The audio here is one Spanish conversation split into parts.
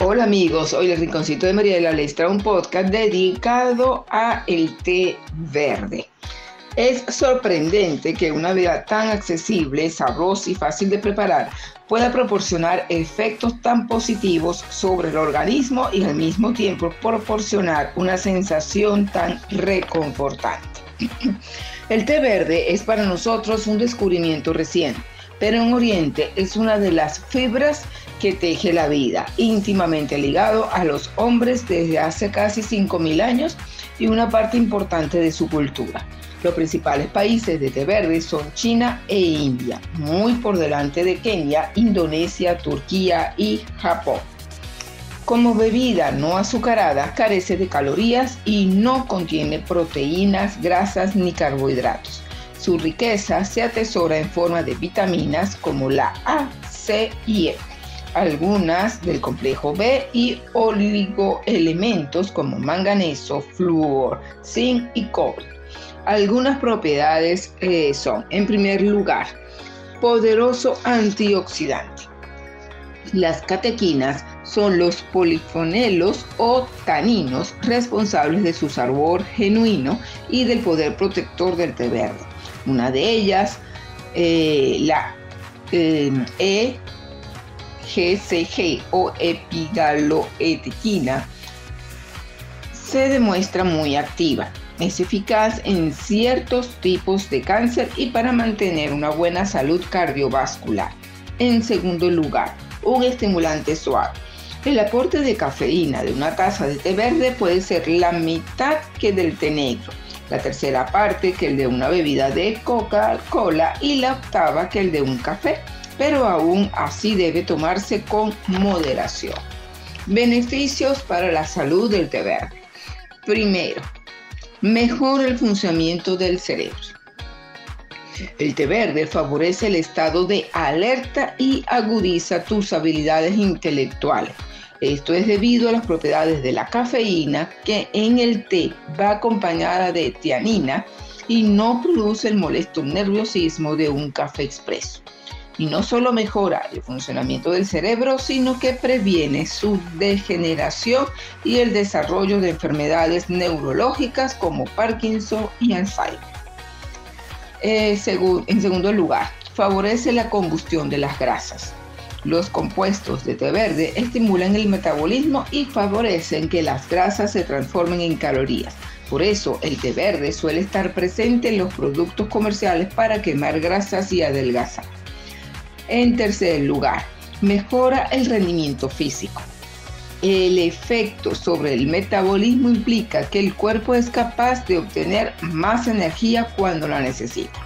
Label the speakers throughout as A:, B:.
A: Hola amigos, hoy el Rinconcito de Mariela les trae un podcast dedicado a el té verde. Es sorprendente que una bebida tan accesible, sabrosa y fácil de preparar pueda proporcionar efectos tan positivos sobre el organismo y al mismo tiempo proporcionar una sensación tan reconfortante. El té verde es para nosotros un descubrimiento reciente, pero en Oriente es una de las fibras que teje la vida, íntimamente ligado a los hombres desde hace casi 5.000 años y una parte importante de su cultura. Los principales países de té verde son China e India, muy por delante de Kenia, Indonesia, Turquía y Japón. Como bebida no azucarada, carece de calorías y no contiene proteínas, grasas ni carbohidratos. Su riqueza se atesora en forma de vitaminas como la A, C y E algunas del complejo B y oligoelementos como manganeso, flúor, zinc y cobre. Algunas propiedades eh, son, en primer lugar, poderoso antioxidante. Las catequinas son los polifonelos o taninos responsables de su sabor genuino y del poder protector del té verde. Una de ellas, eh, la eh, o epigaloeticina se demuestra muy activa. Es eficaz en ciertos tipos de cáncer y para mantener una buena salud cardiovascular. En segundo lugar, un estimulante suave. El aporte de cafeína de una taza de té verde puede ser la mitad que del té negro, la tercera parte que el de una bebida de Coca-Cola y la octava que el de un café pero aún así debe tomarse con moderación. Beneficios para la salud del té verde. Primero, mejora el funcionamiento del cerebro. El té verde favorece el estado de alerta y agudiza tus habilidades intelectuales. Esto es debido a las propiedades de la cafeína que en el té va acompañada de tianina y no produce el molesto nerviosismo de un café expreso y no solo mejora el funcionamiento del cerebro, sino que previene su degeneración y el desarrollo de enfermedades neurológicas como Parkinson y Alzheimer. Eh, en segundo lugar, favorece la combustión de las grasas. Los compuestos de té verde estimulan el metabolismo y favorecen que las grasas se transformen en calorías. Por eso el té verde suele estar presente en los productos comerciales para quemar grasas y adelgazar. En tercer lugar, mejora el rendimiento físico. El efecto sobre el metabolismo implica que el cuerpo es capaz de obtener más energía cuando la necesita.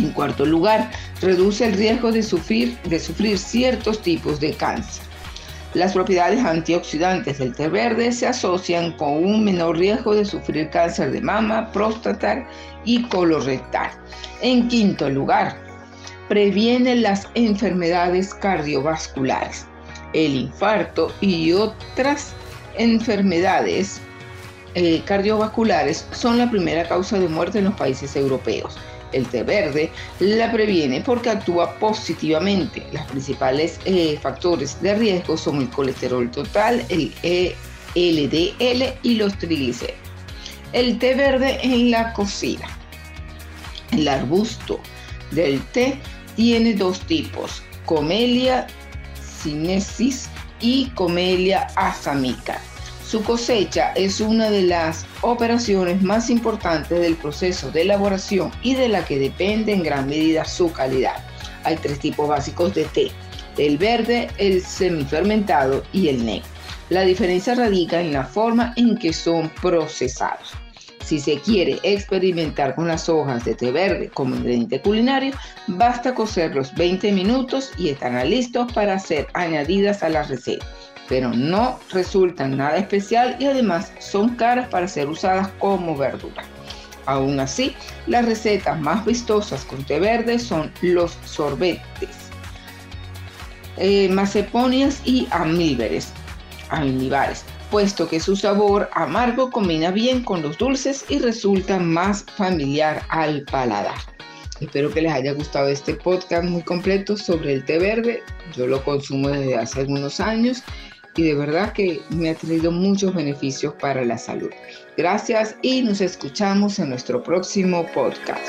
A: En cuarto lugar, reduce el riesgo de sufrir, ciertos tipos de cáncer. Las propiedades antioxidantes del té verde se asocian con un menor riesgo de sufrir cáncer de mama, próstata y colorectal. En quinto lugar, previene las enfermedades cardiovasculares, el infarto y otras enfermedades eh, cardiovasculares son la primera causa de muerte en los países europeos. El té verde la previene porque actúa positivamente. Los principales eh, factores de riesgo son el colesterol total, el LDL y los triglicéridos. El té verde en la cocina. El arbusto del té tiene dos tipos, Comelia sinensis y Comelia asamica. Su cosecha es una de las operaciones más importantes del proceso de elaboración y de la que depende en gran medida su calidad. Hay tres tipos básicos de té, el verde, el semifermentado y el negro. La diferencia radica en la forma en que son procesados. Si se quiere experimentar con las hojas de té verde como ingrediente culinario, basta cocerlos 20 minutos y estarán listos para ser añadidas a la receta. Pero no resultan nada especial y además son caras para ser usadas como verdura. Aún así, las recetas más vistosas con té verde son los sorbetes, eh, maceponias y amílberes, amíbares puesto que su sabor amargo combina bien con los dulces y resulta más familiar al paladar. Espero que les haya gustado este podcast muy completo sobre el té verde. Yo lo consumo desde hace algunos años y de verdad que me ha traído muchos beneficios para la salud. Gracias y nos escuchamos en nuestro próximo podcast.